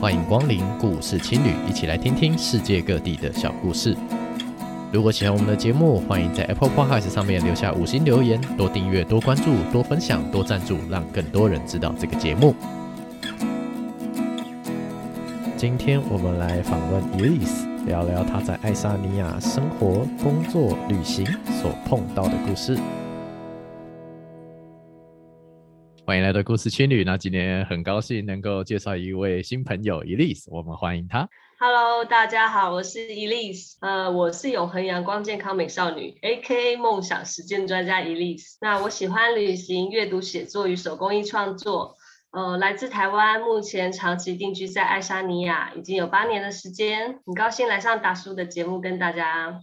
欢迎光临故事青旅，一起来听听世界各地的小故事。如果喜欢我们的节目，欢迎在 Apple Podcast 上面留下五星留言，多订阅、多关注、多分享、多赞助，让更多人知道这个节目。今天我们来访问 Elise，聊聊她在爱沙尼亚生活、工作、旅行所碰到的故事。欢迎来到故事青旅。那今天很高兴能够介绍一位新朋友 Elise，我们欢迎她。Hello，大家好，我是 Elise，呃，我是永恒阳光健康美少女，AKA 梦想实践专家 Elise。那我喜欢旅行、阅读、写作与手工艺创作。呃，来自台湾，目前长期定居在爱沙尼亚，已经有八年的时间。很高兴来上达叔的节目，跟大家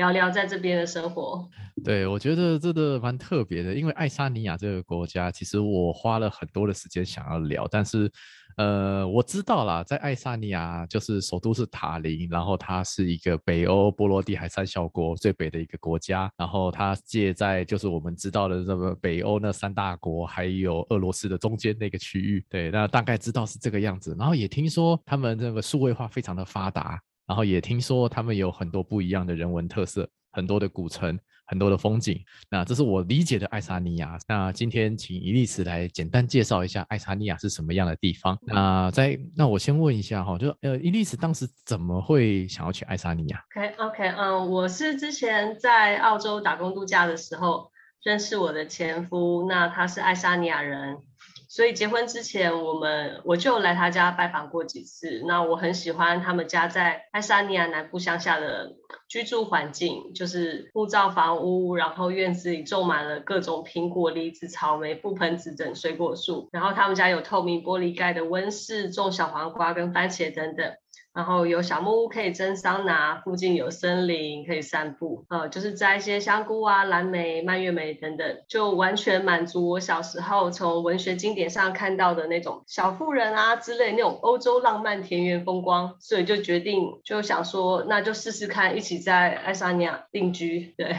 聊聊在这边的生活。对，我觉得这个蛮特别的，因为爱沙尼亚这个国家，其实我花了很多的时间想要聊，但是，呃，我知道啦，在爱沙尼亚就是首都是塔林，然后它是一个北欧波罗的海三小国最北的一个国家，然后它介在就是我们知道的这个北欧那三大国，还有俄罗斯的中间那个区域。对，那大概知道是这个样子，然后也听说他们这个数位化非常的发达，然后也听说他们有很多不一样的人文特色，很多的古城。很多的风景，那这是我理解的爱沙尼亚。那今天请伊丽丝来简单介绍一下爱沙尼亚是什么样的地方。那在那我先问一下哈，就呃伊丽丝当时怎么会想要去爱沙尼亚？OK OK，嗯，我是之前在澳洲打工度假的时候认识我的前夫，那他是爱沙尼亚人。所以结婚之前，我们我就来他家拜访过几次。那我很喜欢他们家在爱沙尼亚南部乡下的居住环境，就是木造房屋，然后院子里种满了各种苹果、梨子、草莓、覆盆子等水果树。然后他们家有透明玻璃盖的温室，种小黄瓜跟番茄等等。然后有小木屋可以蒸桑拿，附近有森林可以散步，呃，就是摘一些香菇啊、蓝莓、蔓越莓等等，就完全满足我小时候从文学经典上看到的那种小妇人啊之类那种欧洲浪漫田园风光，所以就决定就想说，那就试试看，一起在爱沙尼亚定居，对。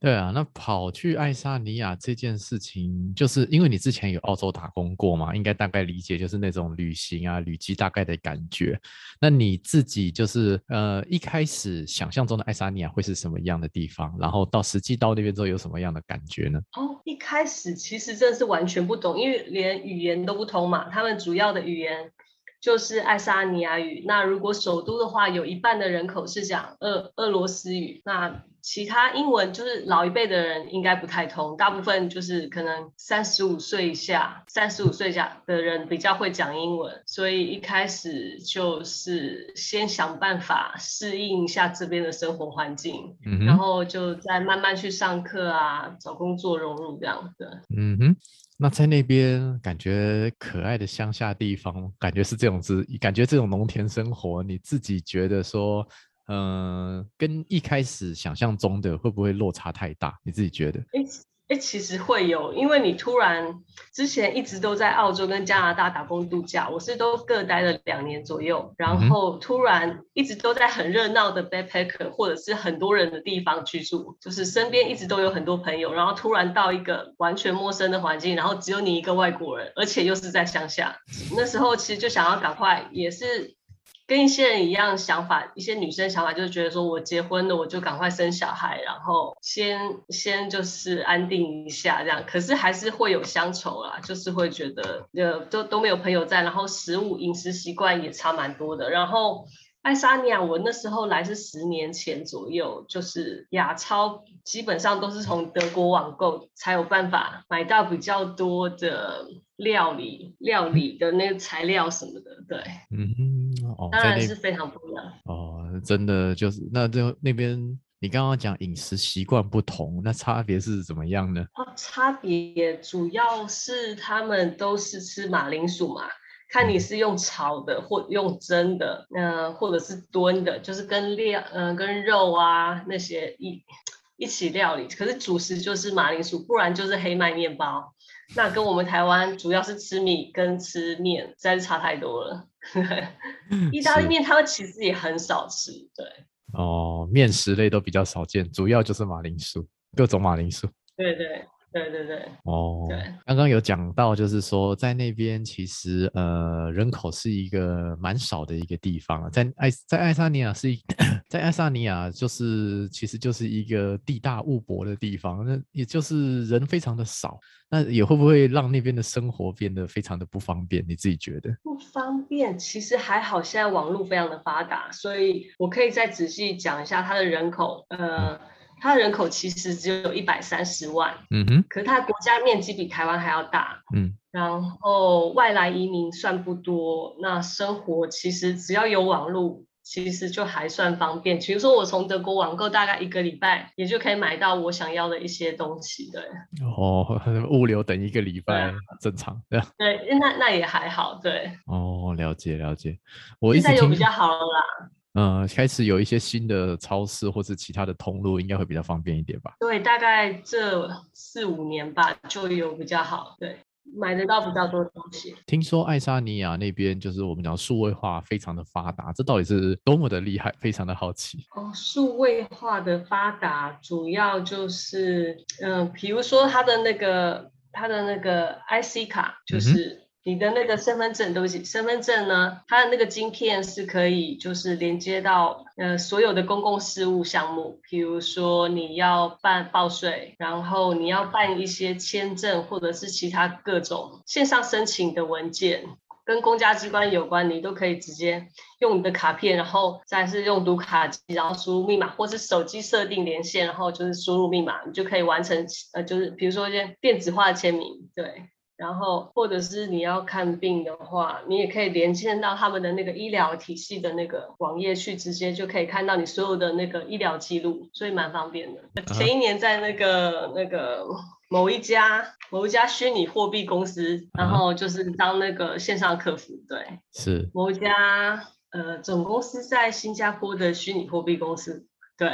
对啊，那跑去爱沙尼亚这件事情，就是因为你之前有澳洲打工过嘛，应该大概理解就是那种旅行啊、旅居大概的感觉。那你自己就是呃一开始想象中的爱沙尼亚会是什么样的地方？然后到实际到那边之后有什么样的感觉呢？哦，一开始其实真的是完全不懂，因为连语言都不通嘛。他们主要的语言就是爱沙尼亚语。那如果首都的话，有一半的人口是讲俄俄罗斯语。那其他英文就是老一辈的人应该不太通，大部分就是可能三十五岁以下、三十五岁以下的人比较会讲英文，所以一开始就是先想办法适应一下这边的生活环境，嗯、然后就再慢慢去上课啊、找工作融入这样的。嗯哼，那在那边感觉可爱的乡下地方，感觉是这种子，感觉这种农田生活，你自己觉得说？嗯、跟一开始想象中的会不会落差太大？你自己觉得？哎哎，其实会有，因为你突然之前一直都在澳洲跟加拿大打工度假，我是都各待了两年左右，然后突然一直都在很热闹的 backpacker 或者是很多人的地方居住，就是身边一直都有很多朋友，然后突然到一个完全陌生的环境，然后只有你一个外国人，而且又是在乡下，那时候其实就想要赶快，也是。跟一些人一样想法，一些女生想法就是觉得说，我结婚了，我就赶快生小孩，然后先先就是安定一下这样。可是还是会有乡愁啦，就是会觉得呃都都没有朋友在，然后食物饮食习惯也差蛮多的。然后爱沙尼亚，我那时候来是十年前左右，就是亚超基本上都是从德国网购才有办法买到比较多的料理料理的那个材料什么的，对，嗯。哦，当然是非常不一样哦，真的就是那就那边，你刚刚讲饮食习惯不同，那差别是怎么样呢？哦，差别主要是他们都是吃马铃薯嘛，看你是用炒的或用蒸的，嗯、呃，或者是炖的，就是跟料，嗯、呃，跟肉啊那些一一起料理。可是主食就是马铃薯，不然就是黑麦面包。那跟我们台湾主要是吃米跟吃面，实在是差太多了。意大利面他们其实也很少吃，对。哦，面食类都比较少见，主要就是马铃薯，各种马铃薯。对对对对对，哦，对，刚刚有讲到，就是说在那边其实呃人口是一个蛮少的一个地方啊，在爱在爱沙尼亚是一 在爱沙尼亚就是其实就是一个地大物博的地方，那也就是人非常的少，那也会不会让那边的生活变得非常的不方便？你自己觉得？不方便，其实还好，现在网络非常的发达，所以我可以再仔细讲一下它的人口，呃。嗯它的人口其实只有一百三十万，嗯哼，可是它的国家面积比台湾还要大，嗯，然后外来移民算不多，那生活其实只要有网络，其实就还算方便。比如说我从德国网购，大概一个礼拜也就可以买到我想要的一些东西，对。哦，物流等一个礼拜正常，对。对，那那也还好，对。哦，了解了解，我现在有比较好了啦。嗯，开始有一些新的超市或者其他的通路，应该会比较方便一点吧？对，大概这四五年吧，就有比较好，对，买得到比较多东西。听说爱沙尼亚那边就是我们讲数位化非常的发达，这到底是多么的厉害？非常的好奇。哦，数位化的发达主要就是，嗯、呃，比如说它的那个它的那个 IC 卡，就是。嗯你的那个身份证，对不起，身份证呢，它的那个晶片是可以就是连接到呃所有的公共事务项目，比如说你要办报税，然后你要办一些签证或者是其他各种线上申请的文件，跟公家机关有关，你都可以直接用你的卡片，然后再是用读卡机，然后输入密码，或是手机设定连线，然后就是输入密码，你就可以完成呃就是比如说一些电子化的签名，对。然后，或者是你要看病的话，你也可以连线到他们的那个医疗体系的那个网页去，直接就可以看到你所有的那个医疗记录，所以蛮方便的。前一年在那个那个某一家某一家虚拟货币公司，然后就是当那个线上客服，对，是某一家呃总公司在新加坡的虚拟货币公司。对，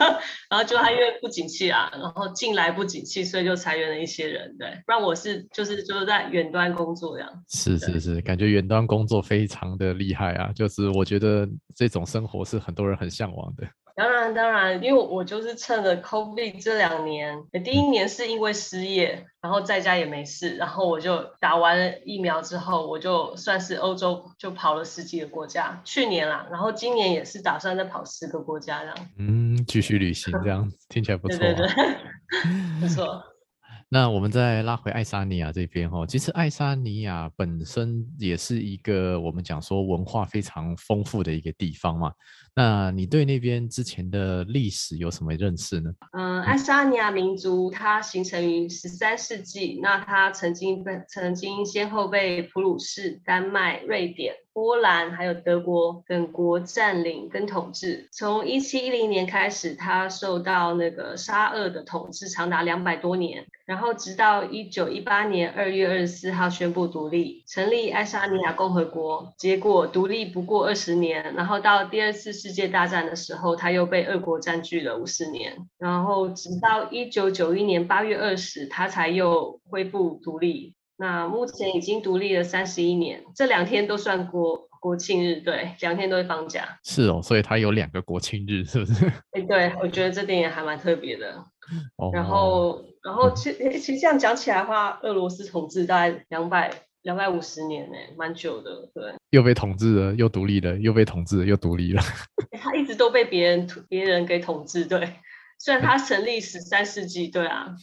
然后就他因为不景气啊，然后进来不景气，所以就裁员了一些人。对，不然我是就是就是在远端工作这样。是是是，感觉远端工作非常的厉害啊，就是我觉得这种生活是很多人很向往的。当然，当然，因为我就是趁着 COVID 这两年，第一年是因为失业，然后在家也没事，然后我就打完了疫苗之后，我就算是欧洲就跑了十几个国家，去年啦，然后今年也是打算再跑十个国家这样。嗯，继续旅行这样听起来不错啊。对对对，不错。那我们再拉回爱沙尼亚这边哈，其实爱沙尼亚本身也是一个我们讲说文化非常丰富的一个地方嘛。那你对那边之前的历史有什么认识呢？嗯，爱沙尼亚民族它形成于十三世纪，那它曾经被曾经先后被普鲁士、丹麦、瑞典。波兰还有德国等国占领跟统治。从一七一零年开始，他受到那个沙俄的统治，长达两百多年。然后直到一九一八年二月二十四号宣布独立，成立爱沙尼亚共和国。结果独立不过二十年，然后到第二次世界大战的时候，他又被俄国占据了五十年。然后直到一九九一年八月二十，他才又恢复独立。那目前已经独立了三十一年，这两天都算国国庆日，对，两天都会放假。是哦，所以它有两个国庆日，是不是？哎，对，我觉得这点也还蛮特别的。哦。然后，然后其实其实这样讲起来的话，俄罗斯统治大概两百两百五十年呢，蛮久的，对。又被统治了，又独立了，又被统治了，又独立了。他一直都被别人别人给统治，对。虽然他成立十三世纪，对啊。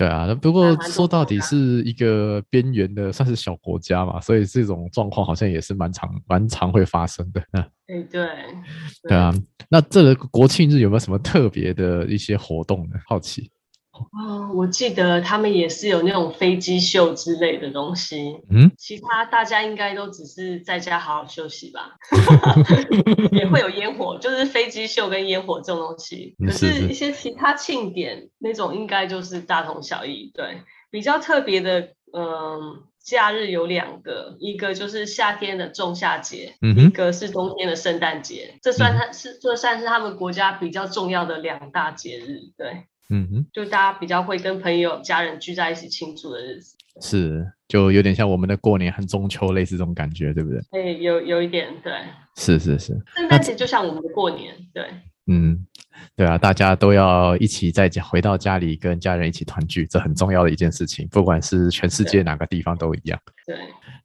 对啊，不过说到底是一个边缘的，算是小国家嘛，所以这种状况好像也是蛮常蛮常会发生的。嗯，对对，对啊，那这个国庆日有没有什么特别的一些活动呢？好奇。哦，我记得他们也是有那种飞机秀之类的东西。嗯，其他大家应该都只是在家好好休息吧。也会有烟火，就是飞机秀跟烟火这种东西。可是，一些其他庆典那种应该就是大同小异。对，比较特别的，嗯，假日有两个，一个就是夏天的仲夏节，嗯，一个是冬天的圣诞节。这算它是，这算是他们国家比较重要的两大节日。对。嗯哼，就大家比较会跟朋友、家人聚在一起庆祝的日子，是就有点像我们的过年和中秋类似这种感觉，对不对？哎，有有一点，对，是是是。圣诞节就像我们的过年，对。嗯，对啊，大家都要一起在家回到家里跟家人一起团聚，这很重要的一件事情，不管是全世界哪个地方都一样。对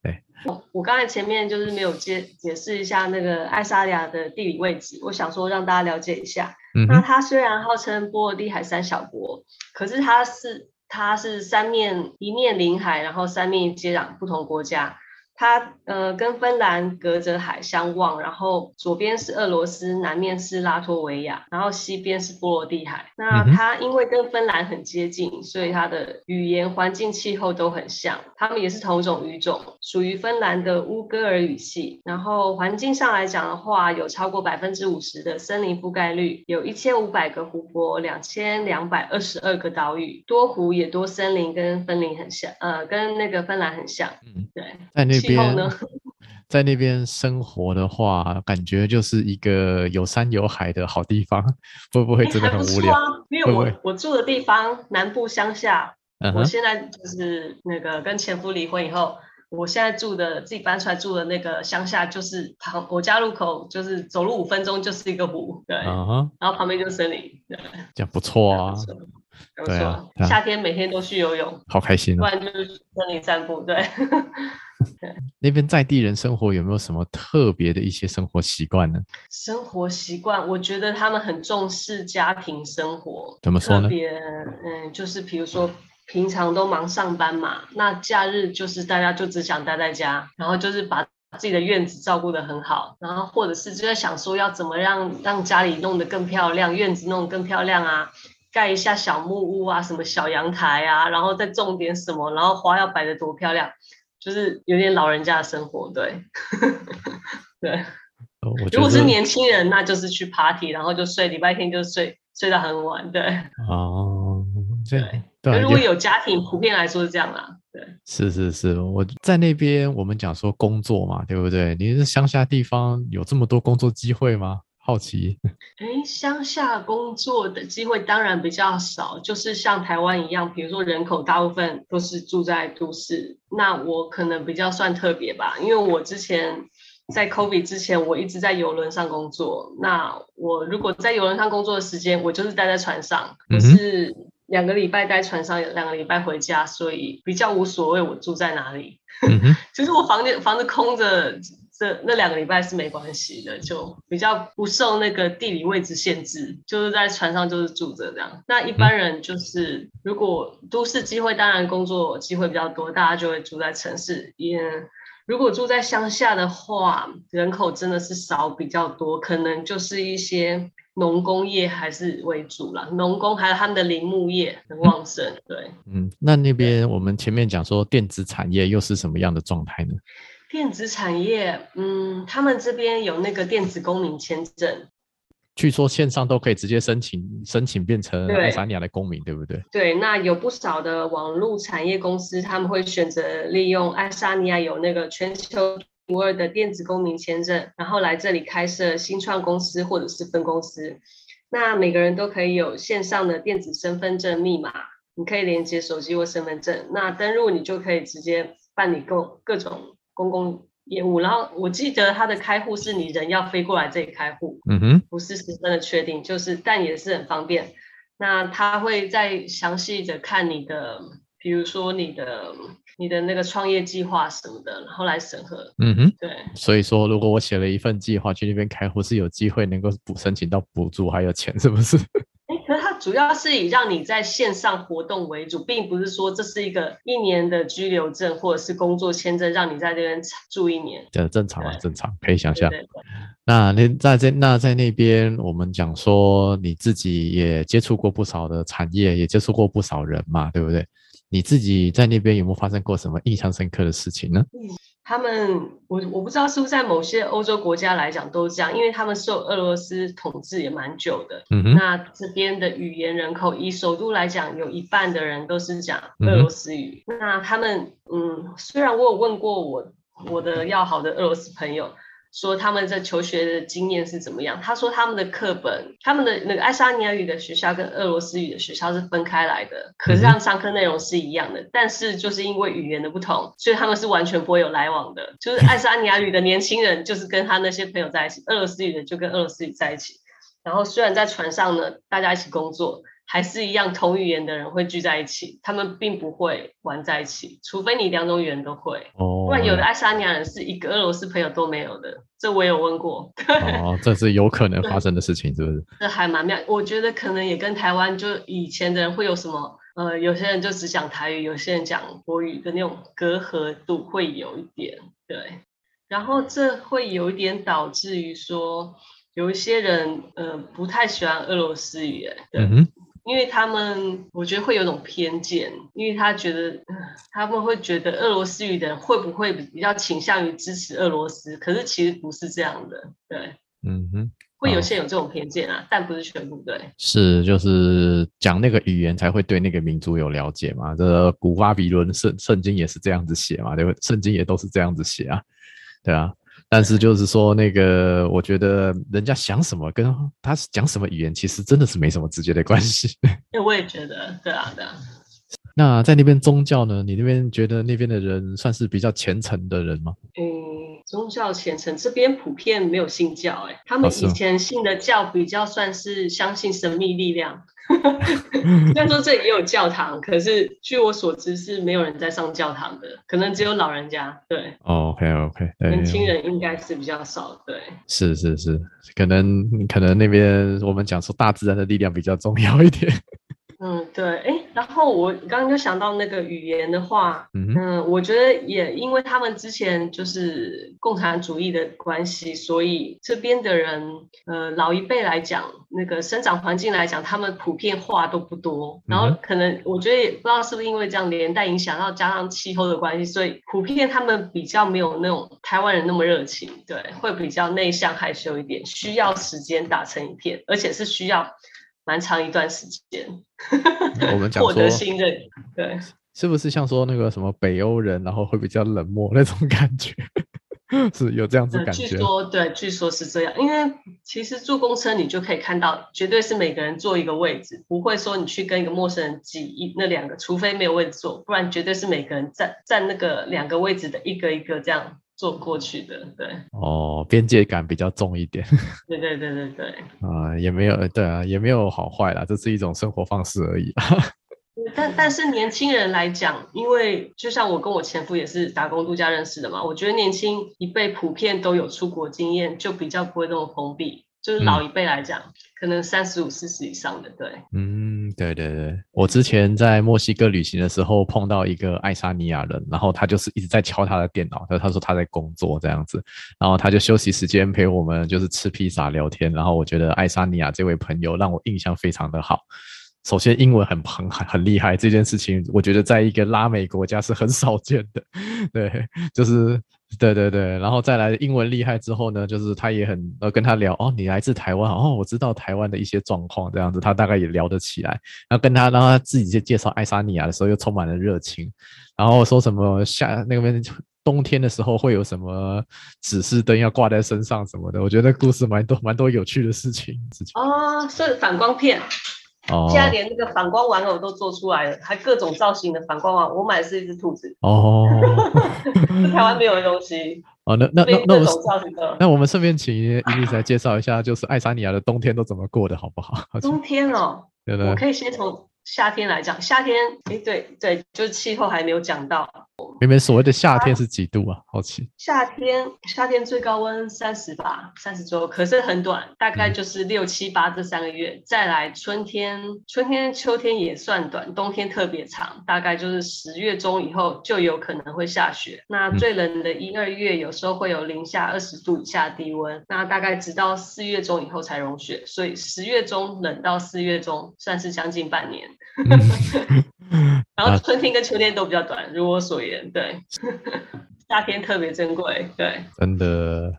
对，我我刚才前面就是没有解解释一下那个爱沙尼亚的地理位置，我想说让大家了解一下。嗯、那它虽然号称波罗的海三小国，可是它是它是三面一面临海，然后三面接壤不同国家。它呃跟芬兰隔着海相望，然后左边是俄罗斯，南面是拉脱维亚，然后西边是波罗的海。那它因为跟芬兰很接近，所以它的语言、环境、气候都很像。它们也是同种语种，属于芬兰的乌戈尔语系。然后环境上来讲的话，有超过百分之五十的森林覆盖率，有一千五百个湖泊，两千两百二十二个岛屿，多湖也多森林，跟芬林很像，呃，跟那个芬兰很像。嗯，对，在那。边 在那边生活的话，感觉就是一个有山有海的好地方，会不会真的很无聊？欸啊、因为我我住的地方南部乡下，嗯、我现在就是那个跟前夫离婚以后，我现在住的自己搬出来住的那个乡下，就是旁我家路口就是走路五分钟就是一个湖，对，嗯、然后旁边就是森林，对，这样不错啊。对啊，夏天每天都去游泳，好开心啊！不然就是森林散步，对。那边在地人生活有没有什么特别的一些生活习惯呢？生活习惯，我觉得他们很重视家庭生活。怎么说呢？特别，嗯，就是比如说平常都忙上班嘛，那假日就是大家就只想待在家，然后就是把自己的院子照顾得很好，然后或者是就在想说要怎么让让家里弄得更漂亮，院子弄得更漂亮啊。盖一下小木屋啊，什么小阳台啊，然后再种点什么，然后花要摆得多漂亮，就是有点老人家的生活，对，对。哦，如果是年轻人，那就是去 party，然后就睡，礼拜天就睡，睡到很晚，对。哦，对。如果有家庭，普遍来说是这样啦，对。是是是，我在那边，我们讲说工作嘛，对不对？你是乡下地方，有这么多工作机会吗？好奇，哎，乡下工作的机会当然比较少，就是像台湾一样，比如说人口大部分都是住在都市，那我可能比较算特别吧，因为我之前在 COVID 之前，我一直在游轮上工作。那我如果在游轮上工作的时间，我就是待在船上，可是两个礼拜待船上，两个礼拜回家，所以比较无所谓我住在哪里，就是我房间房子空着。这那两个礼拜是没关系的，就比较不受那个地理位置限制，就是在船上就是住着这样。那一般人就是如果都市机会，当然工作机会比较多，大家就会住在城市。也如果住在乡下的话，人口真的是少比较多，可能就是一些农工业还是为主啦，农工还有他们的林木业很旺盛。对，嗯，那那边我们前面讲说电子产业又是什么样的状态呢？电子产业，嗯，他们这边有那个电子公民签证，据说线上都可以直接申请，申请变成爱沙尼亚的公民，对，对不对？对，那有不少的网络产业公司，他们会选择利用爱沙尼亚有那个全球无二的电子公民签证，然后来这里开设新创公司或者是分公司。那每个人都可以有线上的电子身份证密码，你可以连接手机或身份证，那登录你就可以直接办理各各种。公共业务，然后我记得他的开户是你人要飞过来这里开户，嗯哼，不是十分的确定，就是但也是很方便。那他会再详细的看你的，比如说你的你的那个创业计划什么的，然后来审核。嗯哼，对。所以说，如果我写了一份计划去那边开户，是有机会能够补申请到补助还有钱，是不是？可是它主要是以让你在线上活动为主，并不是说这是一个一年的居留证或者是工作签证，让你在这边住一年。这正常啊，正常，可以想象。对对对，那那在这那在那边，我们讲说你自己也接触过不少的产业，也接触过不少人嘛，对不对？你自己在那边有没有发生过什么印象深刻的事情呢？嗯他们，我我不知道是不是在某些欧洲国家来讲都这样，因为他们受俄罗斯统治也蛮久的。嗯哼。那这边的语言人口，以首都来讲，有一半的人都是讲俄罗斯语。嗯。那他们，嗯，虽然我有问过我我的要好的俄罗斯朋友。说他们在求学的经验是怎么样？他说他们的课本，他们的那个爱沙尼亚语的学校跟俄罗斯语的学校是分开来的，可是他们上课内容是一样的，但是就是因为语言的不同，所以他们是完全不会有来往的。就是爱沙尼亚语的年轻人就是跟他那些朋友在一起，俄罗斯语的就跟俄罗斯语在一起。然后虽然在船上呢，大家一起工作。还是一样，同语言的人会聚在一起，他们并不会玩在一起，除非你两种语言都会。哦，不然有的爱沙尼亚人是一个俄罗斯朋友都没有的，这我有问过。哦，这是有可能发生的事情，是不是？这还蛮妙，我觉得可能也跟台湾就以前的人会有什么，呃，有些人就只讲台语，有些人讲国语的那种隔阂度会有一点，对。然后这会有一点导致于说，有一些人呃不太喜欢俄罗斯语言，对。嗯因为他们，我觉得会有种偏见，因为他觉得，他们会觉得俄罗斯语的人会不会比较倾向于支持俄罗斯？可是其实不是这样的，对，嗯哼，会有些有这种偏见啊，但不是全部，对。是，就是讲那个语言才会对那个民族有了解嘛？这个、古巴比伦圣圣经也是这样子写嘛？对？圣经也都是这样子写啊，对啊。但是就是说，那个我觉得人家想什么，跟他讲什么语言，其实真的是没什么直接的关系。哎，我也觉得，对啊，对啊。那在那边宗教呢？你那边觉得那边的人算是比较虔诚的人吗？嗯，宗教虔诚这边普遍没有信教，哎，他们以前信的教比较算是相信神秘力量。虽然说这里也有教堂，可是据我所知是没有人在上教堂的，可能只有老人家。对，OK OK，年轻人应该是比较少。对，是是是，可能可能那边我们讲说大自然的力量比较重要一点。嗯，对，哎，然后我刚刚就想到那个语言的话，嗯，嗯，我觉得也因为他们之前就是共产主义的关系，所以这边的人，呃，老一辈来讲，那个生长环境来讲，他们普遍话都不多，然后可能我觉得也不知道是不是因为这样连带影响，然后加上气候的关系，所以普遍他们比较没有那种台湾人那么热情，对，会比较内向害羞一点，需要时间打成一片，而且是需要。蛮长一段时间，我们讲说 获得信任，对，是不是像说那个什么北欧人，然后会比较冷漠那种感觉，是有这样子感觉？据说对，据说是这样，因为其实坐公车你就可以看到，绝对是每个人坐一个位置，不会说你去跟一个陌生人挤一那两个，除非没有位置坐，不然绝对是每个人站站那个两个位置的一个一个这样。坐过去的，对哦，边界感比较重一点，对对对对对，啊、呃，也没有，对啊，也没有好坏啦，这是一种生活方式而已。但但是年轻人来讲，因为就像我跟我前夫也是打工度假认识的嘛，我觉得年轻一辈普遍都有出国经验，就比较不会那么封闭。就是老一辈来讲，嗯、可能三十五、四十以上的，对，嗯，对对对，我之前在墨西哥旅行的时候碰到一个爱沙尼亚人，然后他就是一直在敲他的电脑，他他说他在工作这样子，然后他就休息时间陪我们就是吃披萨聊天，然后我觉得爱沙尼亚这位朋友让我印象非常的好。首先，英文很很很很厉害，这件事情我觉得在一个拉美国家是很少见的。对，就是对对对，然后再来英文厉害之后呢，就是他也很呃跟他聊哦，你来自台湾哦，我知道台湾的一些状况这样子，他大概也聊得起来。然后跟他让他自己介绍爱沙尼亚的时候，又充满了热情，然后说什么夏那边冬天的时候会有什么指示灯要挂在身上什么的，我觉得故事蛮多蛮多有趣的事情。哦，是反光片。哦现在连那个反光玩偶都做出来了，还各种造型的反光玩偶。我买的是一只兔子哦，是台湾没有的东西哦。那那那那我那我们顺便请伊丽莎来介绍一下，就是爱沙尼亚的冬天都怎么过的，好不好？冬天哦，对对，我可以先从夏天来讲。夏天，哎，对对，就是气候还没有讲到。明明所谓的夏天是几度啊？好奇。夏天，夏天最高温三十吧，三十周，可是很短，大概就是六七八这三个月。再来春天，春天秋天也算短，冬天特别长，大概就是十月中以后就有可能会下雪。那最冷的一二月有时候会有零下二十度以下低温，那大概直到四月中以后才融雪，所以十月中冷到四月中算是将近半年。然后春天跟秋天都比较短，如我所言，对，夏天特别珍贵，对，真的。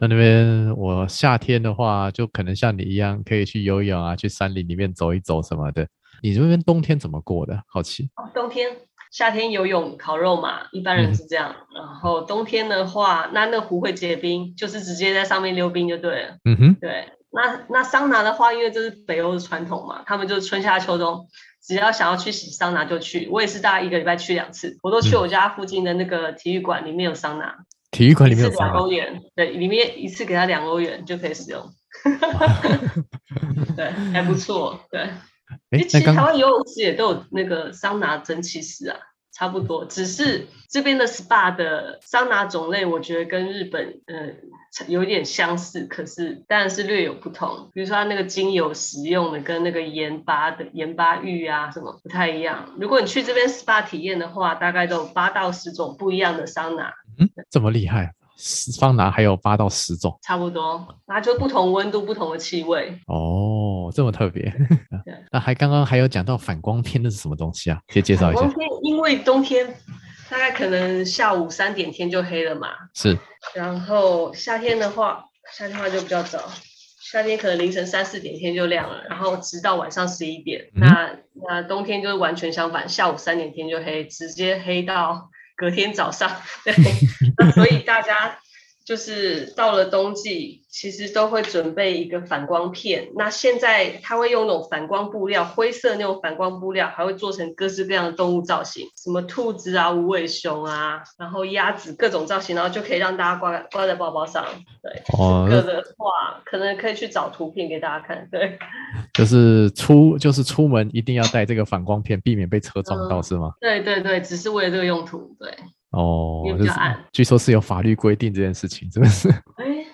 那那边我夏天的话，就可能像你一样，可以去游泳啊，去山林里面走一走什么的。你这边冬天怎么过的？好奇。冬天、夏天游泳、烤肉嘛，一般人是这样。嗯、然后冬天的话，那那湖会结冰，就是直接在上面溜冰就对了。嗯哼，对。那那桑拿的话，因为这是北欧的传统嘛，他们就是春夏秋冬。只要想要去洗桑拿就去，我也是大概一个礼拜去两次，我都去我家附近的那个体育馆里面有桑拿，体育馆里面有桑拿，两欧元，对，里面一次给他两欧元就可以使用。对，还不错。对，哎，其实台湾游泳池也都有那个桑拿蒸汽室啊。差不多，只是这边的 SPA 的桑拿种类，我觉得跟日本呃有点相似，可是当然是略有不同。比如说它那个精油使用的跟那个盐巴的盐巴浴啊什么不太一样。如果你去这边 SPA 体验的话，大概都有八到十种不一样的桑拿。嗯，这么厉害。桑拿还有八到十种，差不多，那就不同温度、不同的气味。哦，这么特别。那还刚刚还有讲到反光片，那是什么东西啊？可以介绍一下。反光片，因为冬天大概可能下午三点天就黑了嘛。是。然后夏天的话，夏天的话就比较早，夏天可能凌晨三四点天就亮了，然后直到晚上十一点。嗯、那那冬天就是完全相反，下午三点天就黑，直接黑到。隔天早上，对，那所以大家就是到了冬季，其实都会准备一个反光片。那现在他会用那种反光布料，灰色那种反光布料，还会做成各式各样的动物造型，什么兔子啊、无尾熊啊，然后鸭子各种造型，然后就可以让大家挂挂在包包上。对，哦，这个的话可能可以去找图片给大家看。对，就是出就是出门一定要带这个反光片，避免被车撞到，嗯，是吗？对对对，只是为了这个用途。对，哦，比较暗，据说是有法律规定这件事情，真的是。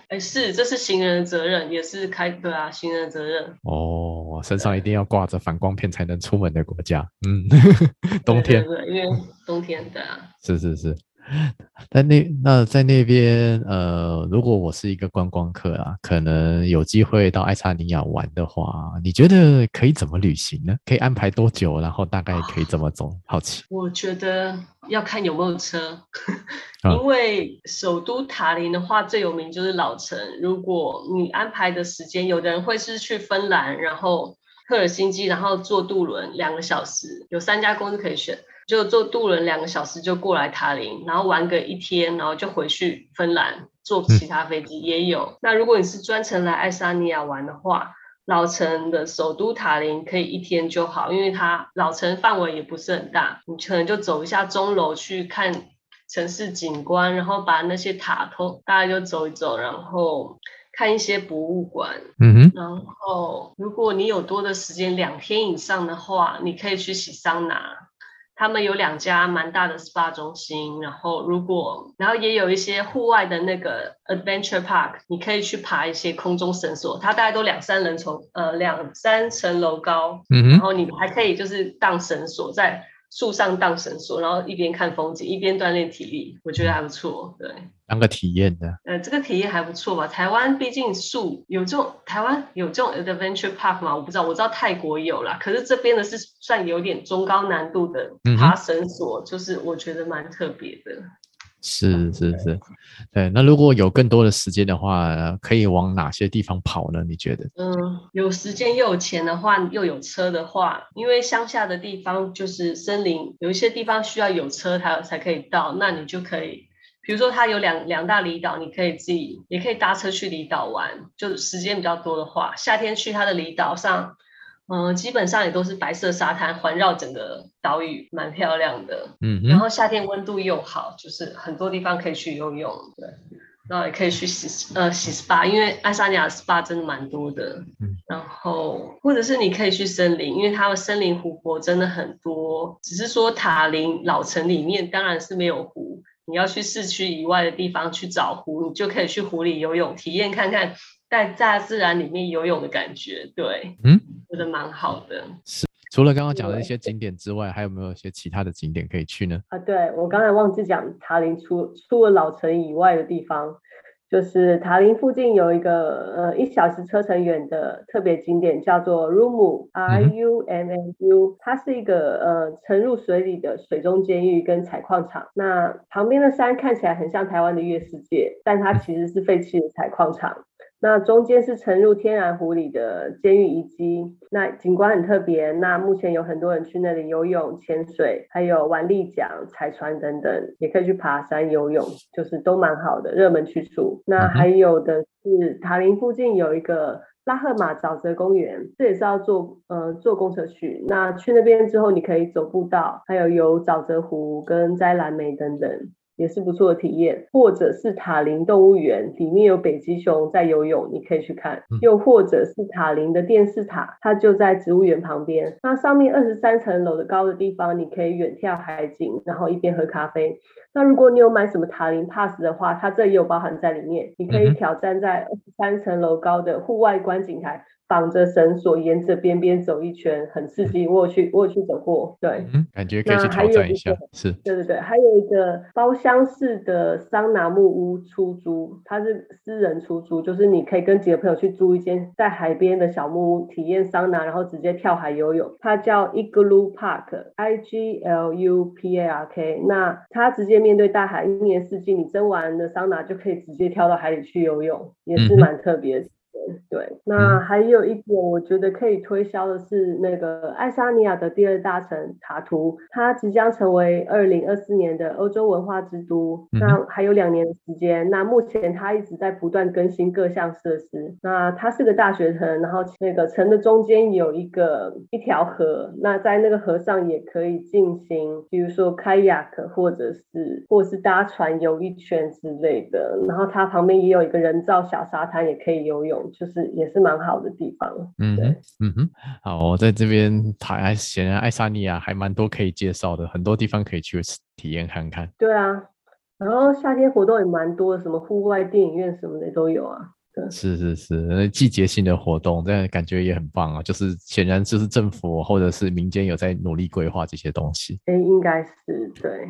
哎，是，这是行人的责任，也是开对啊，行人的责任。哦，身上一定要挂着反光片才能出门的国家。嗯，冬天，因为冬天的啊。是是是。但那那在那边，呃，如果我是一个观光客啊，可能有机会到爱沙尼亚玩的话，你觉得可以怎么旅行呢？可以安排多久？然后大概可以怎么走？好奇。我觉得要看有没有车，因为首都塔林的话最有名就是老城。如果你安排的时间，有的人会是去芬兰，然后赫尔辛基，然后坐渡轮两个小时，有三家公司可以选。就坐渡轮两个小时就过来塔林，然后玩个一天，然后就回去芬兰坐其他飞机也有。那如果你是专程来爱沙尼亚玩的话，老城的首都塔林可以一天就好，因为它老城范围也不是很大，你可能就走一下钟楼去看城市景观，然后把那些塔头大概就走一走，然后看一些博物馆。嗯哼。然后如果你有多的时间，两天以上的话，你可以去洗桑拿。他们有两家蛮大的 SPA 中心，然后如果，然后也有一些户外的那个 Adventure Park，你可以去爬一些空中绳索，它大概都两三人从呃两三层楼高，嗯，然后你还可以就是荡绳索在。树上荡绳索，然后一边看风景一边锻炼体力，我觉得还不错。对，当个体验的。呃，这个体验还不错吧？台湾毕竟树有这种，台湾有这种 adventure park 吗？我不知道，我知道泰国有啦。可是这边的是算有点中高难度的爬绳索，嗯，就是我觉得蛮特别的。是是是，对。那如果有更多的时间的话，可以往哪些地方跑呢？你觉得？嗯，有时间又有钱的话，又有车的话，因为乡下的地方就是森林，有一些地方需要有车才才可以到，那你就可以，比如说它有两两大离岛，你可以自己也可以搭车去离岛玩，就时间比较多的话，夏天去它的离岛上。嗯，基本上也都是白色沙滩环绕整个岛屿，蛮漂亮的。嗯，然后夏天温度又好，就是很多地方可以去游泳，对，然后也可以去洗呃洗 SPA，因为爱沙尼亚 SPA 真的蛮多的。嗯，然后或者是你可以去森林，因为它的森林湖泊真的很多，只是说塔林老城里面当然是没有湖，你要去市区以外的地方去找湖，你就可以去湖里游泳，体验看看。在大自然里面游泳的感觉，对，嗯，觉得蛮好的。是，除了刚刚讲的一些景点之外，还有没有一些其他的景点可以去呢？啊，对，我刚才忘记讲，塔林除除了老城以外的地方，就是塔林附近有一个呃一小时车程远的特别景点，叫做 Rummu R U M M U，它是一个呃沉入水里的水中监狱跟采矿场。那旁边的山看起来很像台湾的月世界，但它其实是废弃的采矿场。那中间是沉入天然湖里的监狱遗迹，那景观很特别。那目前有很多人去那里游泳、潜水，还有玩立桨、踩船等等，也可以去爬山、游泳，就是都蛮好的热门去处。那还有的是塔林附近有一个拉赫玛沼泽公园，这也是要坐呃坐公车去。那去那边之后，你可以走步道，还有游沼泽湖跟摘蓝莓等等。也是不错的体验，或者是塔林动物园，里面有北极熊在游泳，你可以去看。又或者是塔林的电视塔，它就在植物园旁边。那上面二十三层楼的高的地方，你可以远眺海景，然后一边喝咖啡。那如果你有买什么塔林 Pass 的话，它这也有包含在里面，你可以挑战在二十三层楼高的户外观景台。绑着绳索，沿着边边走一圈，很刺激。我有去，我有去走过，对，嗯，感觉可以去挑战一下。一是，对对对，还有一个包厢式的桑拿木屋出租，它是私人出租，就是你可以跟几个朋友去租一间在海边的小木屋，体验桑拿，然后直接跳海游泳。它叫 Igloo Park，I G L U P A R K。那它直接面对大海，一年四季，你蒸完的桑拿就可以直接跳到海里去游泳，也是蛮特别的。嗯对，那还有一点，我觉得可以推销的是那个爱沙尼亚的第二大城塔图，它即将成为二零二四年的欧洲文化之都。那还有两年的时间，那目前它一直在不断更新各项设施。那它是个大学城，然后那个城的中间有一个一条河，那在那个河上也可以进行，比如说开雅克或者是或者是搭船游一圈之类的。然后它旁边也有一个人造小沙滩，也可以游泳。就是也是蛮好的地方，嗯，对，嗯哼，好，我在这边台显然爱沙尼亚还蛮多可以介绍的，很多地方可以去体验看看。对啊，然后夏天活动也蛮多的，什么户外电影院什么的都有啊。对，是是是，季节性的活动，这样感觉也很棒啊。就是显然就是政府或者是民间有在努力规划这些东西。哎，应该是对。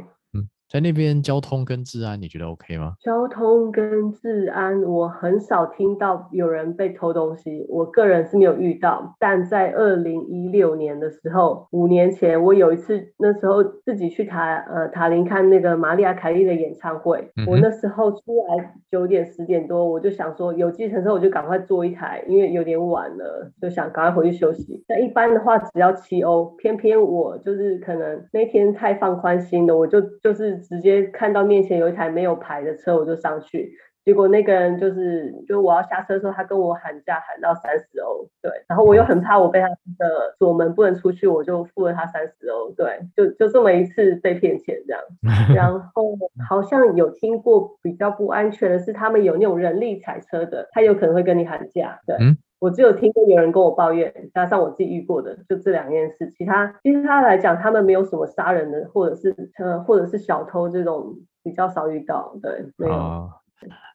在那边交通跟治安，你觉得 OK 吗？交通跟治安，我很少听到有人被偷东西，我个人是没有遇到。但在二零一六年的时候，五年前，我有一次，那时候自己去塔呃塔林看那个玛利亚凯莉的演唱会，嗯、我那时候出来九点十点多，我就想说有计程车我就赶快坐一台，因为有点晚了，就想赶快回去休息。但一般的话只要七欧，偏偏我就是可能那天太放宽心了，我就就是。直接看到面前有一台没有牌的车，我就上去。结果那个人就是，就我要下车的时候，他跟我喊价喊到三十欧，对。然后我又很怕我被他的锁门不能出去，我就付了他三十欧，对。就就这么一次被骗钱这样。然后好像有听过比较不安全的是，他们有那种人力踩车的，他有可能会跟你喊价，对。嗯我只有听过有人跟我抱怨，加上我自己遇过的，就这两件事。其他其实他来讲，他们没有什么杀人的，或者是呃，或者是小偷这种比较少遇到。对，没有。哦、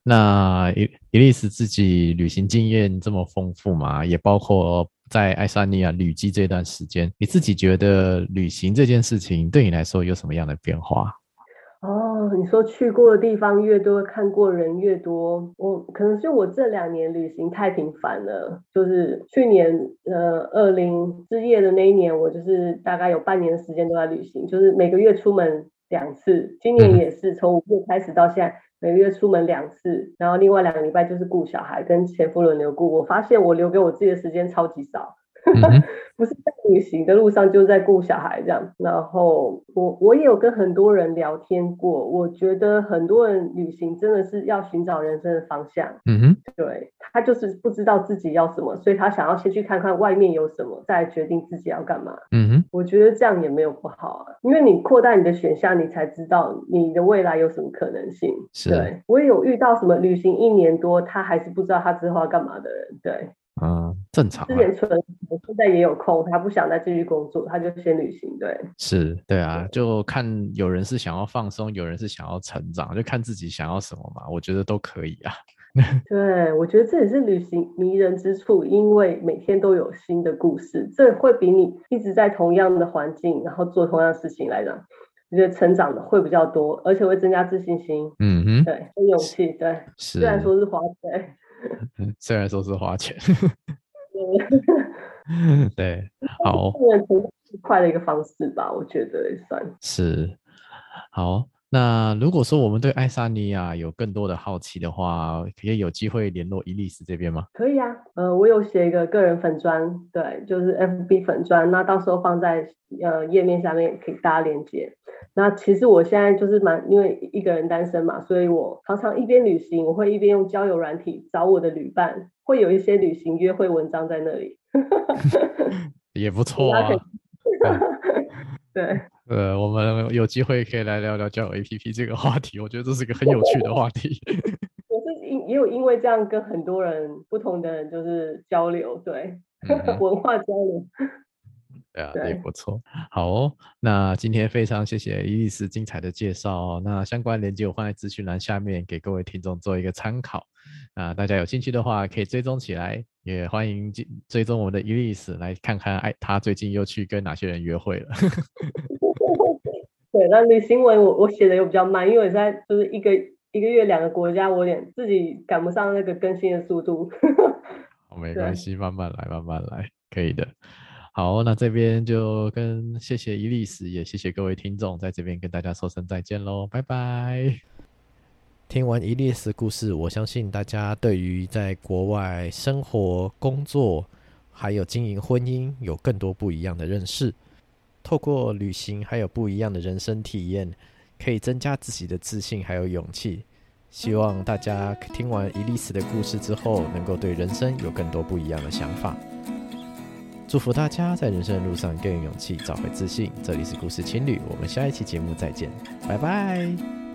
那伊伊丽丝自己旅行经验这么丰富嘛，也包括在爱沙尼亚旅居这段时间，你自己觉得旅行这件事情对你来说有什么样的变化？哦，你说去过的地方越多，看过人越多，我可能是我这两年旅行太频繁了。就是去年呃，二零之夜的那一年，我就是大概有半年的时间都在旅行，就是每个月出门两次。今年也是从五月开始到现在，每个月出门两次，然后另外两个礼拜就是顾小孩，跟前夫轮流顾。我发现我留给我自己的时间超级少。不是在旅行的路上，就是在顾小孩这样。然后我我也有跟很多人聊天过，我觉得很多人旅行真的是要寻找人生的方向。嗯哼，对，他就是不知道自己要什么，所以他想要先去看看外面有什么，再决定自己要干嘛。嗯哼，我觉得这样也没有不好啊，因为你扩大你的选项，你才知道你的未来有什么可能性。是，对，我也有遇到什么旅行一年多，他还是不知道他之后要干嘛的人。对。嗯，正常。之前存，现在也有空，他不想再继续工作，他就先旅行。对，是，对啊，就看有人是想要放松，有人是想要成长，就看自己想要什么嘛。我觉得都可以啊。对，我觉得这也是旅行迷人之处，因为每天都有新的故事，这会比你一直在同样的环境，然后做同样的事情来讲，我觉得成长的会比较多，而且会增加自信心。嗯哼，对，有勇气。对，虽然说是花费。虽然说是花钱，对，好，快的一个方式吧，我觉得也算。是。好。那如果说我们对爱沙尼亚有更多的好奇的话，可以有机会联络伊丽丝这边吗？可以啊，呃，我有写一个个人粉专，对，就是 FB 粉专，那到时候放在呃页面下面给大家连接。那其实我现在就是蛮，因为一个人单身嘛，所以我常常一边旅行，我会一边用交友软体找我的旅伴，会有一些旅行约会文章在那里，也不错啊。对。呃，我们有机会可以来聊聊交友 APP 这个话题，我觉得这是一个很有趣的话题。我是因也有因为这样跟很多人不同的人就是交流，对，嗯、文化交流。对啊，也不错。好哦，那今天非常谢谢伊丽丝精彩的介绍哦。那相关链接我放在资讯栏下面，给各位听众做一个参考。啊，大家有兴趣的话可以追踪起来，也欢迎追踪我们的伊丽丝，来看看哎，他最近又去跟哪些人约会了。对，那旅行文我我写的又比较慢，因为我在就是一个一个月两个国家，我有点自己赶不上那个更新的速度。哦，没关系，慢慢来，慢慢来，可以的。好，那这边就跟谢谢伊丽丝，也谢谢各位听众，在这边跟大家说声再见喽，拜拜。听完伊莉丝故事，我相信大家对于在国外生活、工作，还有经营婚姻，有更多不一样的认识。透过旅行，还有不一样的人生体验，可以增加自己的自信还有勇气。希望大家听完伊莉丝的故事之后，能够对人生有更多不一样的想法。祝福大家在人生的路上更有勇气，找回自信。这里是故事情侣，我们下一期节目再见，拜拜。